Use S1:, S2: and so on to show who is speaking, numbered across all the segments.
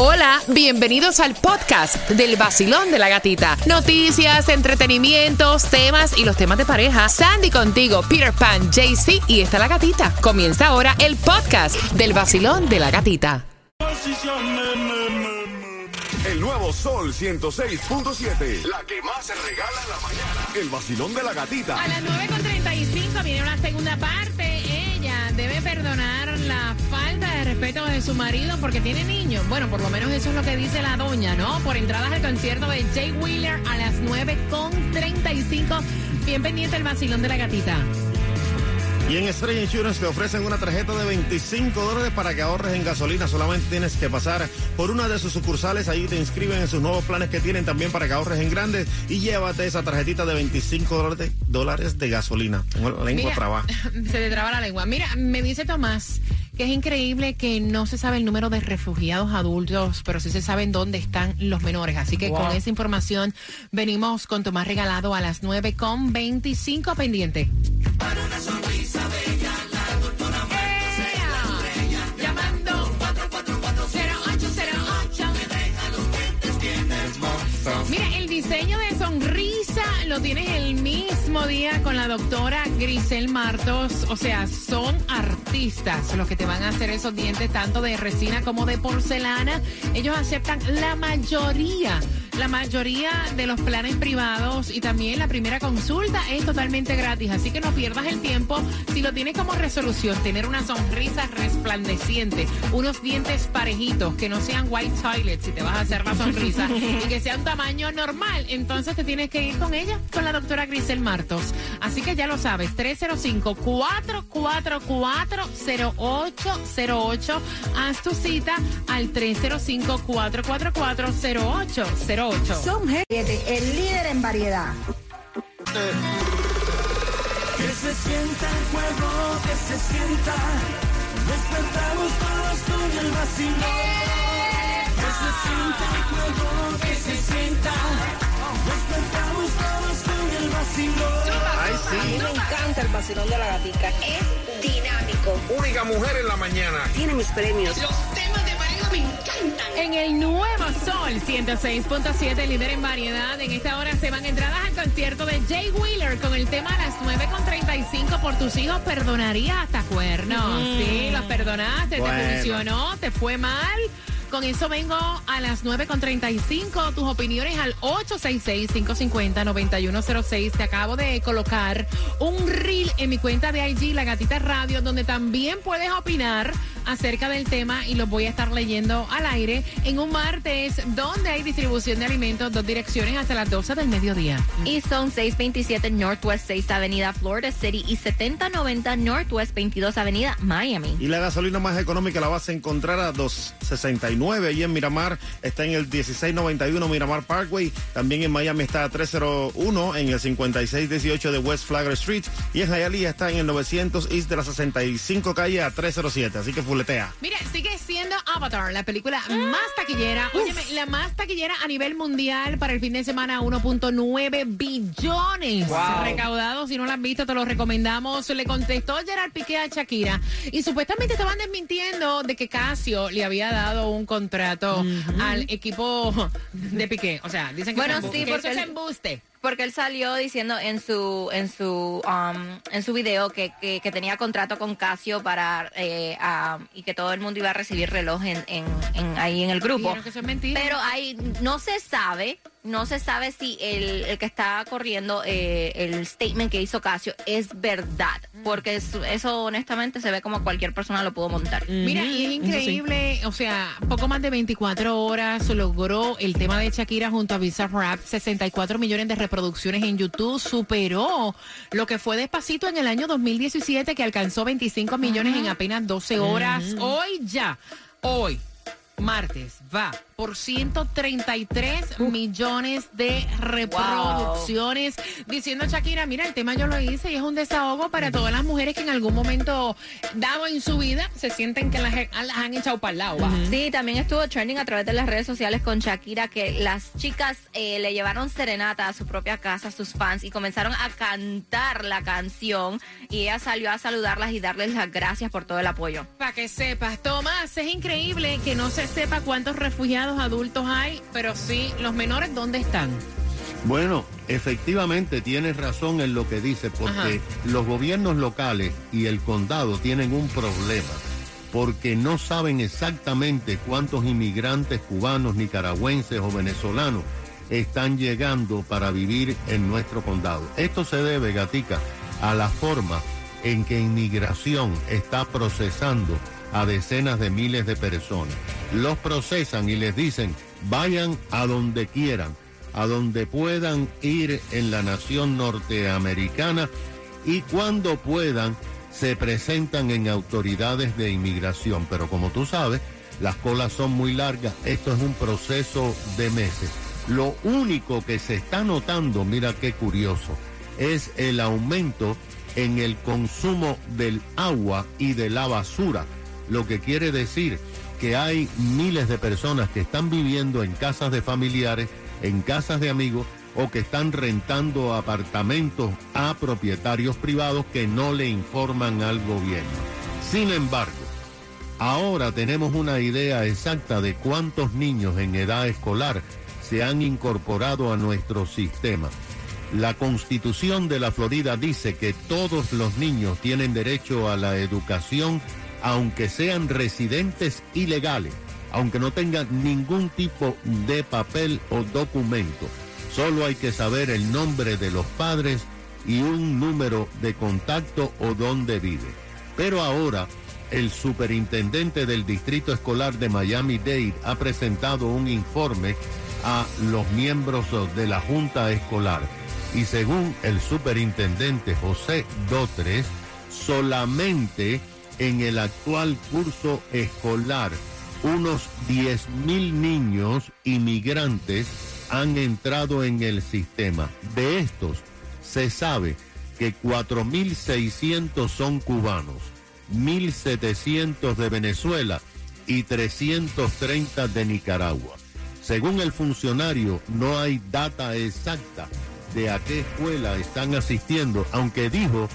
S1: Hola, bienvenidos al podcast del vacilón de la gatita. Noticias, entretenimientos, temas y los temas de pareja. Sandy contigo, Peter Pan, JC y está la gatita. Comienza ahora el podcast del vacilón de la gatita.
S2: El nuevo Sol 106.7. La que más se regala en la mañana. El vacilón de la gatita.
S3: A las 9.35 viene una segunda parte. Debe perdonar la falta de respeto de su marido porque tiene niños. Bueno, por lo menos eso es lo que dice la doña, ¿no? Por entradas al concierto de Jay Wheeler a las 9.35. Bien pendiente el vacilón de la gatita.
S4: Y en Estrella Insurance te ofrecen una tarjeta de 25 dólares para que ahorres en gasolina. Solamente tienes que pasar por una de sus sucursales. Ahí te inscriben en sus nuevos planes que tienen también para que ahorres en grandes. Y llévate esa tarjetita de 25 dólares- de gasolina. Tengo la lengua
S3: Mira,
S4: traba.
S3: Se te traba la lengua. Mira, me dice Tomás que es increíble que no se sabe el número de refugiados adultos, pero sí se saben dónde están los menores. Así que con esa información venimos con Tomás regalado a las 9 con 25 pendiente. Diseño de sonrisa lo tienes el mismo día con la doctora Grisel Martos. O sea, son artistas los que te van a hacer esos dientes tanto de resina como de porcelana. Ellos aceptan la mayoría, la mayoría de los planes privados y también la primera consulta es totalmente gratis. Así que no pierdas el tiempo si lo tienes como resolución, tener una sonrisa resplandeciente, unos dientes parejitos, que no sean white toilets si te vas a hacer la sonrisa y que sea un tamaño normal. Entonces te tienes que ir con ella, con la doctora Grisel Martos. Así que ya lo sabes, 305-444-0808. Haz tu cita al 305-444-0808.
S5: Son Siete, el líder en variedad.
S6: Que se sienta el fuego, que se sienta. Despertamos todos con el vacilón. Que se sienta el fuego, que se sienta. Despertamos todos con el vacilón.
S4: Ay,
S5: A mí
S4: sí.
S5: me encanta el vacilón de la gatica. Es dinámico.
S2: Única mujer en la mañana.
S5: Tiene mis premios.
S3: En el nuevo Sol 106.7, líder en variedad. En esta hora se van entradas al concierto de Jay Wheeler con el tema a las 9.35 por tus hijos. Perdonaría hasta cuernos. Sí, los perdonaste,
S4: Bueno.
S3: te funcionó, te fue mal. Con eso vengo a las 9.35. Tus opiniones al 866-550-9106. Te acabo de colocar un reel en mi cuenta de IG, La Gatita Radio, donde también puedes opinar acerca del tema y los voy a estar leyendo al aire en un martes donde hay distribución de alimentos, dos direcciones hasta las 12 del mediodía.
S7: Y son 627 Northwest 6 Avenida Florida City y 7090 Northwest 22 Avenida Miami.
S4: Y la gasolina más económica la vas a encontrar a 2.69 ahí en Miramar. Está en el 1691 Miramar Parkway. También en Miami está a 301 en el 5618 de West Flagler Street. Y en Hialeah está en el 900 East de la 65 calle a 307. Así que
S3: Mira, sigue siendo Avatar, la película más taquillera. Óyeme, la más taquillera a nivel mundial para el fin de semana, 1.9 billones recaudados. Si no lo has visto, te lo recomendamos. Le contestó Gerard Piqué a Shakira y supuestamente estaban desmintiendo de que Casio le había dado un contrato al equipo de Piqué. O sea, dicen que,
S7: Bueno,
S3: es embu-
S7: sí,
S3: que
S7: porque
S3: eso es
S7: él-
S3: embuste.
S7: Porque él salió diciendo en su en su um, en su video que, que, que tenía contrato con Casio para eh, ah, y que todo el mundo iba a recibir reloj en, en, en- ahí en el grupo. Pero ahí no se sabe, no se sabe si el, el que está corriendo eh, el statement que hizo Casio es verdad, porque eso, eso honestamente se ve como cualquier persona lo pudo montar.
S3: Mira, y es increíble, o sea, poco más de 24 horas logró el tema de Shakira junto a Visa Rap, 64 millones de reproducciones en YouTube, superó lo que fue despacito en el año 2017 que alcanzó 25 millones en apenas 12 horas. Hoy ya, hoy, martes, va por 133 millones de reproducciones. Diciendo Shakira, mira, el tema yo lo hice y es un desahogo para todas las mujeres que en algún momento dado en su vida se sienten que las, las han echado para el lado.
S7: Sí, también estuvo trending a través de las redes sociales con Shakira que las chicas eh, le llevaron serenata a su propia casa, a sus fans, y comenzaron a cantar la canción y ella salió a saludarlas y darles las gracias por todo el apoyo.
S3: Para que sepas, Tomás, es increíble que no se sepa cuántos refugiados adultos hay, pero sí, los menores, ¿dónde están?
S8: Bueno, efectivamente tienes razón en lo que dice, porque los gobiernos locales y el condado tienen un problema, porque no saben exactamente cuántos inmigrantes cubanos, nicaragüenses o venezolanos están llegando para vivir en nuestro condado. Esto se debe, Gatica, a la forma en que inmigración está procesando a decenas de miles de personas. Los procesan y les dicen, vayan a donde quieran, a donde puedan ir en la nación norteamericana y cuando puedan se presentan en autoridades de inmigración. Pero como tú sabes, las colas son muy largas, esto es un proceso de meses. Lo único que se está notando, mira qué curioso, es el aumento en el consumo del agua y de la basura, lo que quiere decir que hay miles de personas que están viviendo en casas de familiares, en casas de amigos o que están rentando apartamentos a propietarios privados que no le informan al gobierno. Sin embargo, ahora tenemos una idea exacta de cuántos niños en edad escolar se han incorporado a nuestro sistema. La constitución de la Florida dice que todos los niños tienen derecho a la educación aunque sean residentes ilegales, aunque no tengan ningún tipo de papel o documento. Solo hay que saber el nombre de los padres y un número de contacto o dónde vive. Pero ahora el superintendente del Distrito Escolar de Miami-Dade ha presentado un informe a los miembros de la Junta Escolar. Y según el superintendente José Dotres, solamente en el actual curso escolar unos 10 mil niños inmigrantes han entrado en el sistema. De estos, se sabe que 4.600 son cubanos, 1.700 de Venezuela y 330 de Nicaragua. Según el funcionario, no hay data exacta de a qué escuela están asistiendo, aunque dijo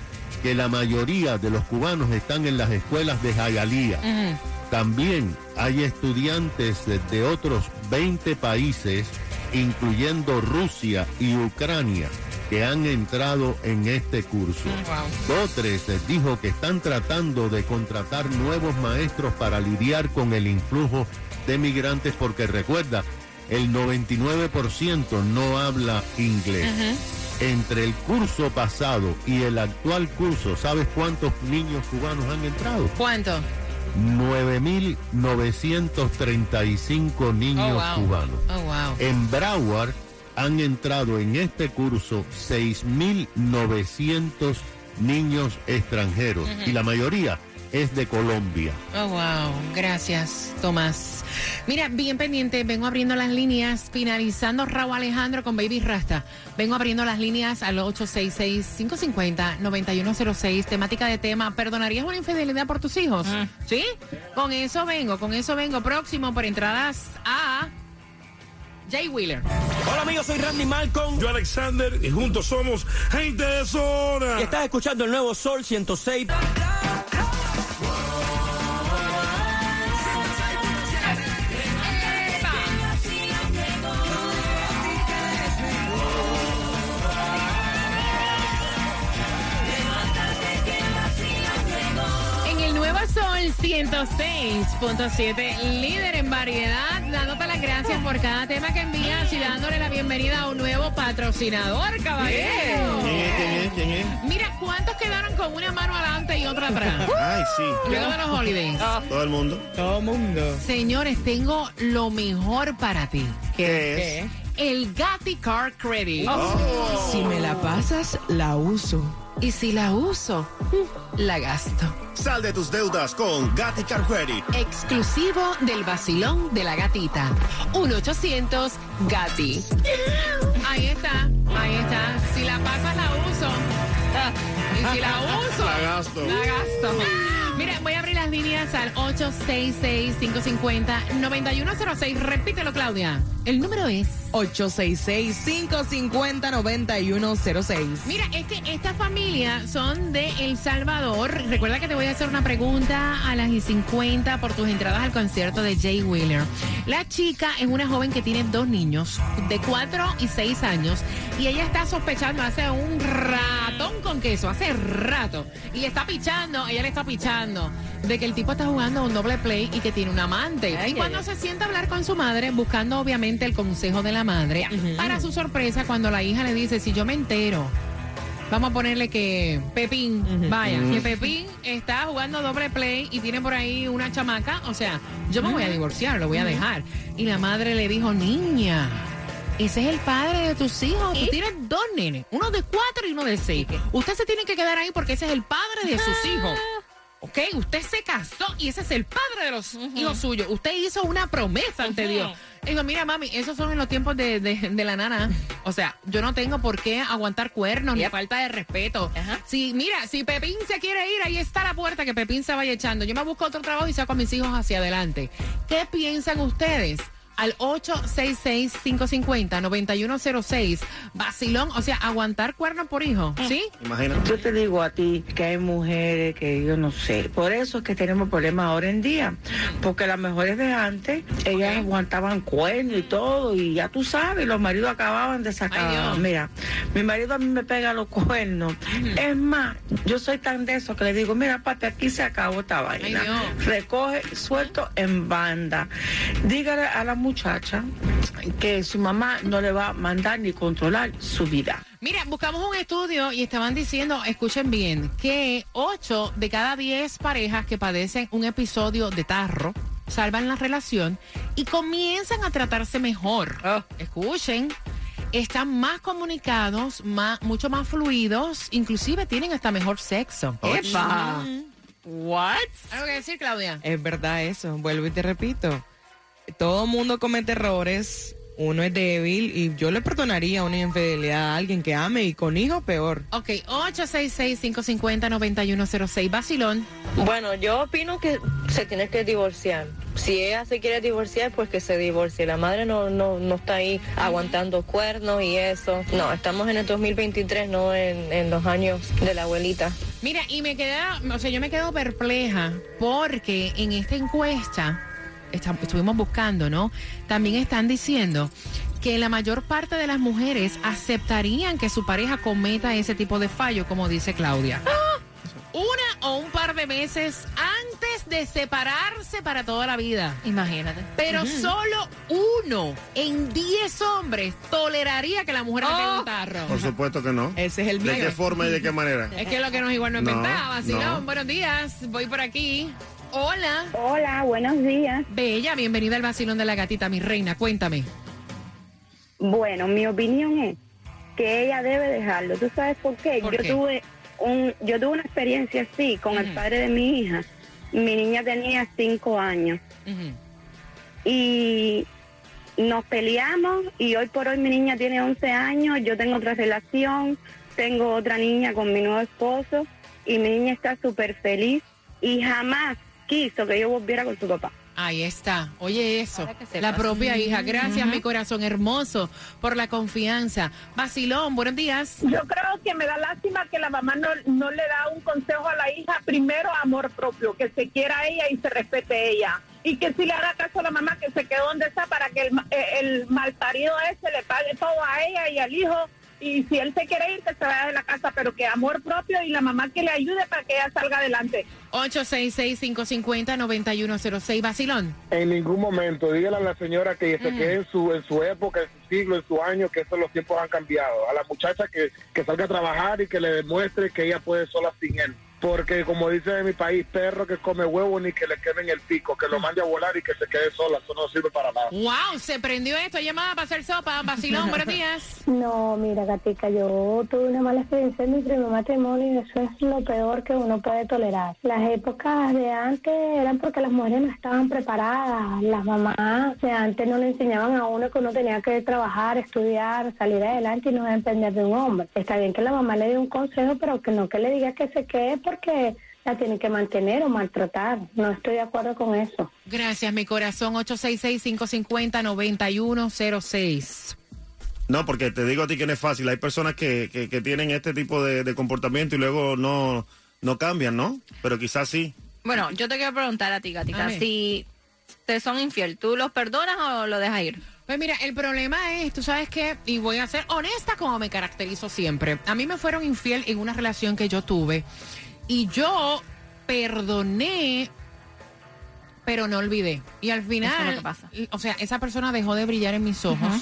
S8: que la mayoría de los cubanos están en las escuelas de Jayalía. También hay estudiantes de, otros 20 países, incluyendo Rusia y Ucrania, que han entrado en este curso. Dotres dijo que están tratando de contratar nuevos maestros para lidiar con el influjo de migrantes porque recuerda, el 99% no habla inglés. Entre el curso pasado y el actual curso, ¿sabes cuántos niños cubanos han entrado?
S3: ¿Cuánto?
S8: 9.935 niños
S3: Oh, wow.
S8: cubanos.
S3: Oh, wow.
S8: En Broward han entrado en este curso 6.900 niños extranjeros y la mayoría es de Colombia.
S3: Oh, wow. Gracias, Tomás. Mira, bien pendiente, vengo abriendo las líneas, finalizando Raúl Alejandro con Baby Rasta. Vengo abriendo las líneas al 866-550-9106. Temática de tema, ¿perdonarías una infidelidad por tus hijos? ¿Sí? Con eso vengo, con eso vengo. Próximo por entradas a Jay Wheeler.
S9: Hola amigos, soy Randy Malcolm
S10: Yo Alexander y juntos somos gente de zona.
S9: y estás escuchando el nuevo Sol 106.
S3: Sol 106.7, líder en variedad, dándote las gracias por cada tema que envías y dándole la bienvenida a un nuevo patrocinador, caballero.
S4: ¿Quién es? ¿Quién es? ¿Quién es?
S3: Mira, ¿cuántos quedaron con una mano adelante y otra atrás?
S4: Ay, sí.
S3: Luego de los holidays.
S4: Todo el mundo.
S3: Señores, tengo lo mejor para ti.
S4: ¿Qué es?
S3: El Gatti Car Credit.
S11: Si me la pasas, la uso.
S3: Y si la uso, mm, la gasto.
S2: Sal de tus deudas con Gatti Car Credit.
S3: Exclusivo del vacilón de la gatita. 1-800-GATI. Ahí está, ahí está. Si la pasas, la uso. Y si la uso,
S4: La gasto.
S3: La gasto. Mira, voy a líneas al 866-550-9106. Repítelo, Claudia. El número es
S11: 866-550-9106.
S3: Mira, es que esta familia son de El Salvador. Recuerda que te voy a hacer una pregunta a las y 50 por tus entradas al concierto de Jay Wheeler. La chica es una joven que tiene dos niños de 4 y 6 años y ella está sospechando hace un ratón con queso, hace rato. Y le está pichando, ella le está pichando de que el tipo está jugando un doble play y que tiene un amante.
S7: Ay,
S3: y cuando
S7: ay,
S3: se sienta a hablar con su madre, buscando obviamente el consejo de la madre, para su sorpresa, cuando la hija le dice, si yo me entero, vamos a ponerle que Pepín, vaya, que Pepín está jugando doble play y tiene por ahí una chamaca, o sea, yo me voy a divorciar, lo voy a dejar. Y la madre le dijo, niña. Ese es el padre de tus hijos. Tú tienes dos nenes, uno de cuatro y uno de seis. Usted se tiene que quedar ahí porque ese es el padre de sus hijos. ¿Ok? Usted se casó y ese es el padre de los hijos suyos. Usted hizo una promesa ante Dios. Y digo, mira, mami, esos son en los tiempos de, de- de la nana. O sea, yo no tengo por qué aguantar cuernos ni falta de respeto. Si, mira, si Pepín se quiere ir, ahí está la puerta que Pepín se vaya echando. Yo me busco otro trabajo y saco a mis hijos hacia adelante. ¿Qué piensan ustedes? Al 866-550-9106. Vacilón, o sea, aguantar cuernos por hijo. ¿Sí?
S4: Imagínate.
S12: Yo te digo a ti que hay mujeres que yo no sé. Por eso es que tenemos problemas ahora en día. Porque las mujeres de antes, ellas aguantaban cuernos y todo. Y ya tú sabes, los maridos acababan de sacar. Mira, mi marido a mí me pega los cuernos. Es más, yo soy tan de eso que le digo, mira, pate, aquí se acabó esta vaina. Recoge, suelto en banda. Dígale a la muchacha que su mamá no le va a mandar ni controlar su vida.
S3: Mira, buscamos un estudio y estaban diciendo, escuchen bien, que 8 de cada 10 parejas que padecen un episodio de tarro salvan la relación y comienzan a tratarse mejor. Escuchen, están más comunicados, más, mucho más fluidos, inclusive tienen hasta mejor sexo.
S11: ¡Epa!
S3: ¿What? ¿Algo que decir, Claudia?
S11: Es verdad eso, vuelvo y te repito. Todo mundo comete errores, uno es débil y yo le perdonaría una infidelidad a alguien que ame y con hijos peor.
S3: Ok, 866-550-9106, Basilón.
S13: Bueno, yo opino que se tiene que divorciar. Si ella se quiere divorciar, pues que se divorcie. La madre no, no, no está ahí aguantando cuernos y eso. No, estamos en el 2023, no en, en los años de la abuelita.
S3: Mira, y me queda, o sea, yo me quedo perpleja porque en esta encuesta esta- estuvimos buscando, ¿no? También están diciendo que la mayor parte de las mujeres aceptarían que su pareja cometa ese tipo de fallo, como dice Claudia. Una o un par de meses antes de separarse para toda la vida.
S7: Imagínate.
S3: Pero solo uno en diez hombres toleraría que la mujer le pegue un tarro.
S4: Por supuesto que no.
S11: Ese es el
S4: ¿De
S11: mío.
S4: qué forma y de qué manera?
S3: Es que lo que no es igual no es
S4: No, no.
S3: buenos días. Voy por aquí. Hola.
S14: Hola, buenos días.
S3: Bella, bienvenida al vacilón de la gatita, mi reina. Cuéntame.
S14: Bueno, mi opinión es que ella debe dejarlo. ¿Tú sabes por qué?
S3: ¿Por
S14: yo
S3: qué?
S14: tuve un, yo tuve una experiencia así con el padre de mi hija. Mi niña tenía cinco años y nos peleamos y hoy por hoy mi niña tiene 11 años, yo tengo otra relación, tengo otra niña con mi nuevo esposo y mi niña está súper feliz y jamás quiso que yo volviera con su papá.
S3: Ahí está. Oye eso. La propia hija. Gracias, mi corazón hermoso, por la confianza. Vacilón, buenos días.
S15: Yo creo que me da lástima que la mamá no, no le da un consejo a la hija. Primero, amor propio, que se quiera ella y se respete ella. Y que si le haga caso a la mamá que se quedó donde está para que el, ma- eh, el malparido ese le pague todo a ella y al hijo. Y si él se quiere ir, que se vaya de la casa, pero que amor propio y la mamá que le ayude para que ella salga adelante.
S3: 866-550-9106. Vacilón.
S16: En ningún momento, dígale a la señora que se quede en su, en su época, en su siglo, en su año, que esos los tiempos han cambiado. A la muchacha que, que salga a trabajar y que le demuestre que ella puede sola sin él. Porque como dice en mi país, perro que come huevo ni que le quemen el pico, que lo mande a volar y que se quede sola, eso no sirve para nada.
S3: Wow, se prendió esto. Llamada para hacer sopa. Vacilón, buenos días.
S17: No, mira, Gatica, yo tuve una mala experiencia en mi primer matrimonio y eso es lo peor que uno puede tolerar. Las épocas de antes eran porque las mujeres no estaban preparadas. Las mamás de antes no le enseñaban a uno que uno tenía que trabajar, estudiar, salir adelante y no depender de un hombre. Está bien que la mamá le dé un consejo, pero que no que le diga que se quede porque la tienen que mantener o maltratar. No estoy de acuerdo con eso.
S3: Gracias, mi corazón. 866-550-9106.
S4: No, porque te digo a ti que no es fácil. Hay personas que, que, que tienen este tipo de, de comportamiento y luego no, no cambian, ¿no? Pero quizás sí.
S7: Bueno, yo te quiero preguntar a ti, Gatica, si te son infiel, ¿tú los perdonas o lo dejas ir?
S3: Pues mira, el problema es, tú sabes qué, y voy a ser honesta como me caracterizo siempre. A mí me fueron infiel en una relación que yo tuve y yo perdoné, pero no olvidé. Y al final,
S7: Eso es lo que pasa.
S3: o sea, esa persona dejó de brillar en mis ojos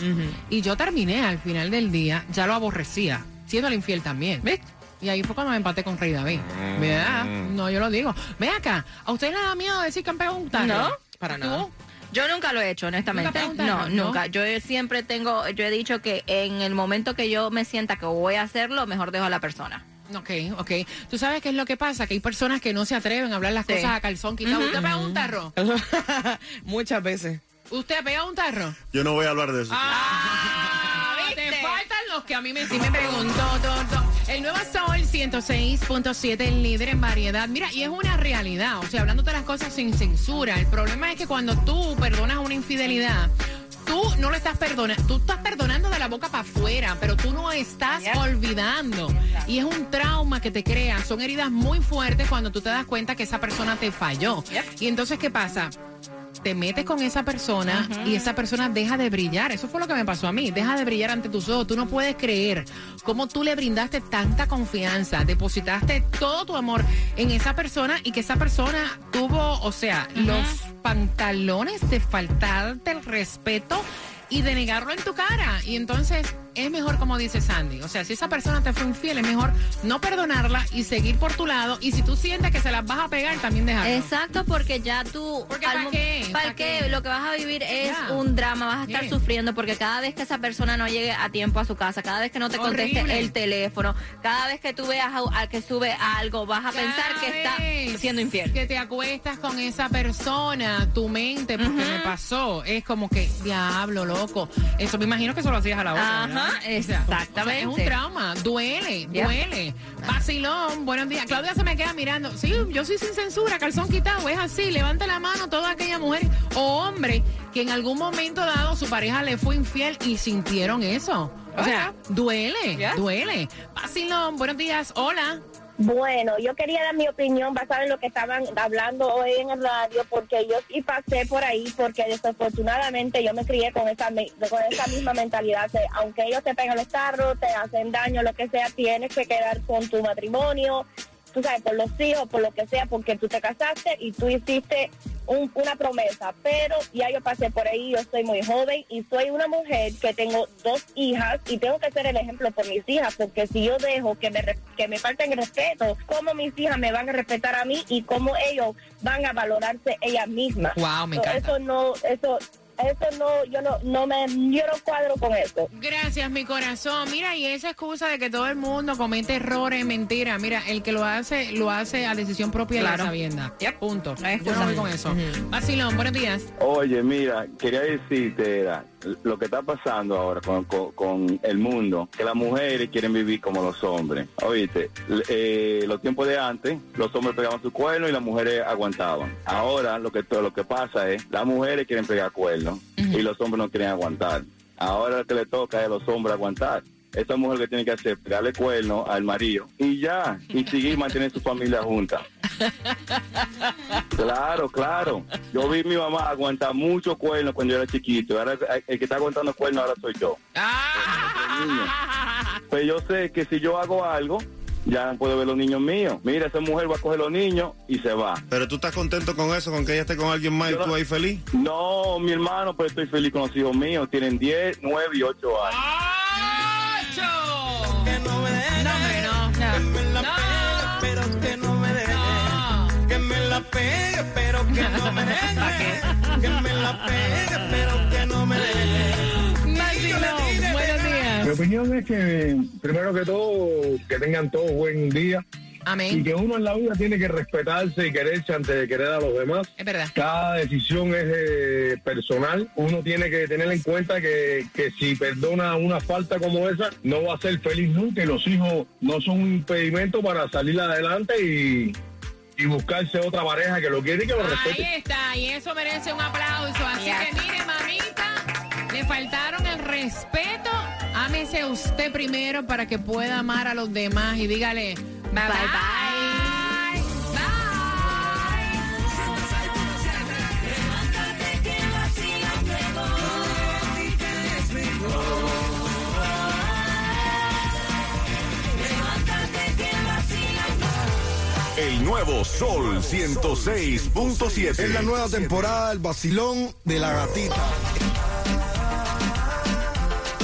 S3: y yo terminé al final del día, ya lo aborrecía, siendo el infiel también. ¿Ves? Y ahí fue cuando me empaté con Rey David. ¿Verdad? No, yo lo digo. Ve acá, ¿a usted le da miedo decir que han pegado un tarro?
S7: No,
S11: para
S3: ¿Tú?
S11: nada.
S7: Yo nunca lo he hecho, honestamente.
S3: ¿Nunca preguntaron,
S7: no,
S3: no?
S7: nunca. Yo siempre tengo, yo he dicho que en el momento que yo me sienta que voy a hacerlo, mejor dejo a la persona.
S3: Ok, ok. ¿Tú sabes qué es lo que pasa? Que hay personas que no se atreven a hablar las
S7: Sí.
S3: cosas a calzón quitado.
S7: Ujú.
S3: ¿Usted pega un tarro?
S11: Muchas veces.
S3: ¿Usted pega un tarro?
S4: Yo no voy a hablar de eso.
S3: Ah, te faltan los que a mí me, sí me preguntó. todo. El nuevo Sol 106.7, el líder en variedad. Mira, y es una realidad. O sea, hablándote las cosas sin censura. El problema es que cuando tú perdonas una infidelidad, tú no lo estás perdonando. Tú estás perdonando de la boca para afuera, pero tú no estás olvidando. Y es un trauma que te crea. Son heridas muy fuertes cuando tú te das cuenta que esa persona te falló. Y entonces, ¿qué pasa? te metes con esa persona y esa persona deja de brillar. Eso fue lo que me pasó a mí. Deja de brillar ante tus ojos. Tú no puedes creer cómo tú le brindaste tanta confianza, depositaste todo tu amor en esa persona y que esa persona tuvo, o sea, los pantalones de faltarte el respeto y de negarlo en tu cara. Y entonces es mejor, como dice Sandy. O sea, si esa persona te fue infiel, es mejor no perdonarla y seguir por tu lado. Y si tú sientes que se las vas a pegar, también dejarlo.
S7: Exacto, porque ya tú...
S3: Porque
S7: al
S3: ¿pa'
S7: mo-
S3: qué?
S7: ¿pa'
S3: ¿Pa'
S7: qué? Lo que vas a vivir es un drama, vas a estar sufriendo porque cada vez que esa persona no llegue a tiempo a su casa, cada vez que no te conteste
S3: Horrible.
S7: el teléfono, cada vez que tú veas a, a que sube algo, vas a pensar que está siendo infiel.
S3: Que te acuestas con esa persona, tu mente, porque me pasó, es como que, diablo, loco. Eso me imagino que eso lo hacías a la otra.
S7: Exactamente.
S3: o sea, es un trauma, duele, duele. Vacilón, buenos días. Claudia se me queda mirando. Sí, yo soy sin censura, calzón quitado, es así. Levanta la mano toda aquella mujer o hombre que en algún momento dado su pareja le fue infiel y sintieron eso. O sea, duele, duele. Vacilón, buenos días, hola.
S14: Bueno, yo quería dar mi opinión basada en lo que estaban hablando hoy en el radio, porque yo sí pasé por ahí, porque desafortunadamente yo me crié con esa, con esa misma mentalidad. de, aunque ellos te pegan los tarros, te hacen daño, lo que sea, tienes que quedar con tu matrimonio, tú sabes, por los hijos, por lo que sea, porque tú te casaste y tú hiciste un- una promesa. Pero ya yo pasé por ahí, yo soy muy joven y soy una mujer que tengo dos hijas y tengo que ser el ejemplo por mis hijas, porque si yo dejo que me, que me falten el respeto, ¿cómo mis hijas me van a respetar a mí y cómo ellos van a valorarse ellas mismas?
S3: Wow, me encanta.
S14: Eso no, eso, eso no, yo no, no me, yo no cuadro con eso.
S3: Gracias, mi corazón. Mira, y esa excusa de que todo el mundo comete errores, mentira. Mira, el que lo hace, lo hace a decisión propia y
S7: Claro.
S3: a sabienda. Punto. Yo no
S7: excusa.
S3: voy con eso. Vacilón, buenos días.
S18: Oye, mira, quería decirte, era lo que está pasando ahora con, con- con el mundo, que las mujeres quieren vivir como los hombres. Oíste, eh, los tiempos de antes, los hombres pegaban su cuerno y las mujeres aguantaban. Ahora lo que todo lo que pasa es, las mujeres quieren pegar cuernos y los hombres no quieren aguantar. Ahora lo que le toca es a los hombres aguantar. Esa mujer que tiene que hacer, pegarle cuerno al marido y ya, y seguir manteniendo su familia junta. Claro, claro. Yo vi a mi mamá aguantar muchos cuernos cuando yo era chiquito. Ahora el que está aguantando cuernos ahora soy yo. Pues yo sé que si yo hago algo, ya no puedo ver los niños míos. Mira, esa mujer va a coger los niños y se va.
S4: Pero tú estás contento con eso, con que ella esté con alguien más y tú ahí feliz.
S18: No, mi hermano, pues estoy feliz con los hijos míos. Tienen 10, 9 y 8 años.
S3: No,
S6: pegue, pero que no me deje. Que me la pegue, pero que no me deje.
S3: Buenos días.
S16: Mi opinión es que, primero que todo, que tengan todos buen día.
S3: Amén.
S16: Y que uno en la vida tiene que respetarse y quererse antes de querer a los demás.
S3: Es verdad.
S16: Cada decisión es eh, personal. Uno tiene que tener en cuenta que, que si perdona una falta como esa, no va a ser feliz nunca. Y los hijos no son un impedimento para salir adelante y, y buscarse otra pareja que lo quiere y que lo
S3: Ahí
S16: respete.
S3: está, y eso merece un aplauso. Así
S7: Yes.
S3: que mire, mamita, le faltaron el respeto. Ámese usted primero para que pueda amar a los demás y dígale bye bye. bye.
S2: El nuevo Sol 106.7.
S19: Es la nueva temporada del vacilón de la gatita.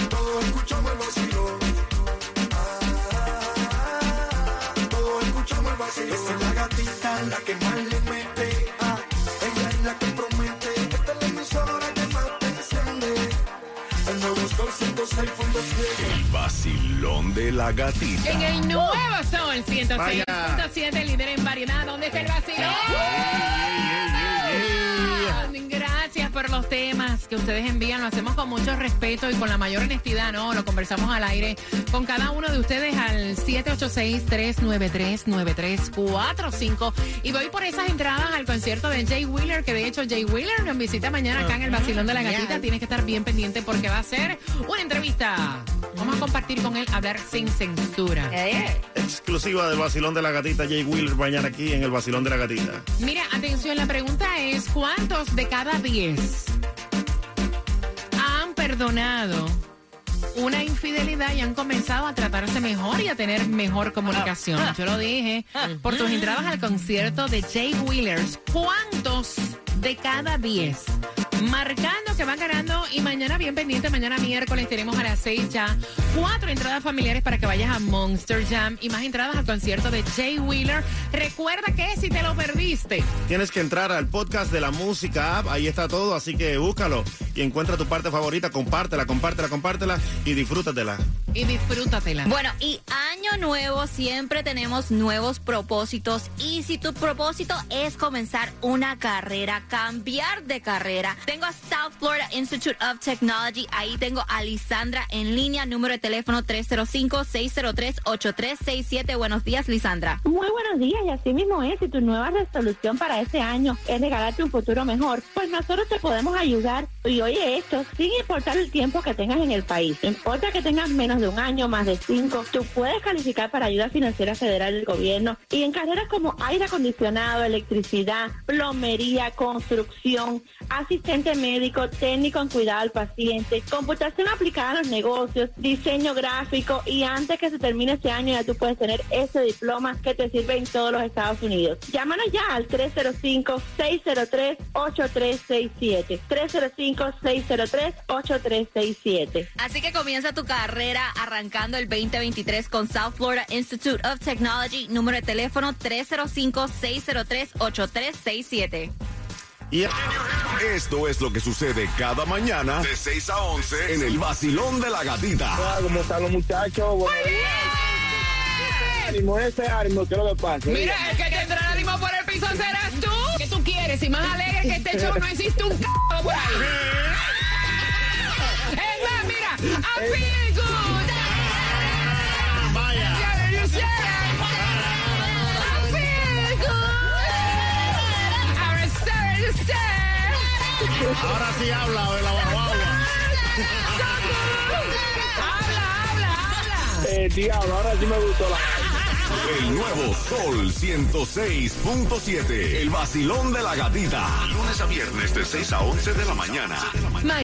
S19: Todos escuchamos el vacilón. Todos escuchamos el vacilón. Esa es la gatita, la que El
S2: vacilón de la gatita.
S3: En el nuevo Sol 106.7,
S2: Vaya.
S3: líder en variedad. ¿Dónde está el vacilón? Los temas que ustedes envían. Lo hacemos con mucho respeto y con la mayor honestidad, ¿no? Lo conversamos al aire con cada uno de ustedes al 786-393-9345. Y voy por esas entradas al concierto de Jay Wheeler, que de hecho Jay Wheeler nos visita mañana acá en el Vacilón de la Gatita. Tienes que estar bien pendiente porque va a ser una entrevista. Vamos a compartir con él, hablar sin censura.
S4: Exclusiva del vacilón de la gatita Jay Wheeler mañana aquí en el vacilón de la gatita.
S3: Mira, atención, la pregunta es, ¿cuántos de cada 10 han perdonado una infidelidad y han comenzado a tratarse mejor y a tener mejor comunicación? Yo lo dije, por tus entradas al concierto de Jay Wheelers, ¿cuántos de cada 10? Marcando que van ganando y mañana bien pendiente, mañana miércoles tenemos a las 6 ya cuatro entradas familiares para que vayas a Monster Jam y más entradas al concierto de Jay Wheeler. Recuerda que si te lo perdiste,
S4: Tienes que entrar al podcast de la música ahí está todo, así que búscalo y encuentra tu parte favorita, compártela, compártela, compártela y disfrútatela.
S3: y disfrútatela.
S7: Bueno, y año nuevo siempre tenemos nuevos propósitos y si tu propósito es comenzar una carrera, cambiar de carrera, tengo a South Florida Institute of Technology, ahí tengo a Lisandra en línea, número de teléfono 305-603-8367. Buenos días, Lisandra.
S20: Muy buenos días y así mismo es. Si tu nueva resolución para este año es regalarte un futuro mejor, pues nosotros te podemos ayudar. Y oye esto, sin importar el tiempo que tengas en el país, importa que tengas menos de un año, más de cinco, tú puedes calificar para ayuda financiera federal del gobierno y en carreras como aire acondicionado, electricidad, plomería, construcción, asistente médico, técnico en cuidado al paciente, computación aplicada a los negocios, diseño gráfico y antes que se termine este año ya tú puedes tener ese diploma que te sirve en todos los Estados Unidos. Llámanos ya al 305-603-8367. 305-603-8367.
S7: Así que comienza tu carrera arrancando el 2023 con South Florida Institute of Technology, número de teléfono 305-603-8367.
S2: Y esto es lo que sucede cada mañana de 6 a 11 en el vacilón de la gatita.
S16: ¿Cómo están los muchachos? Buenos días. Ánimo, ese ánimo, ¿qué es lo que pasa?
S3: Mira, el que tendrá el ánimo por el piso serás tú. ¿Qué tú quieres? Y más alegre que este show no existe un c por ahí. Es más, mira, I feel good.
S4: Vaya.
S3: Feel good. Say.
S4: Ahora sí habla de la guagua.
S3: Habla, habla, habla.
S16: Eh, diablo, ahora sí me gustó la...
S2: El nuevo Sol 106.7. El vacilón de la gatita. Lunes a viernes de 6 a 11 de la mañana.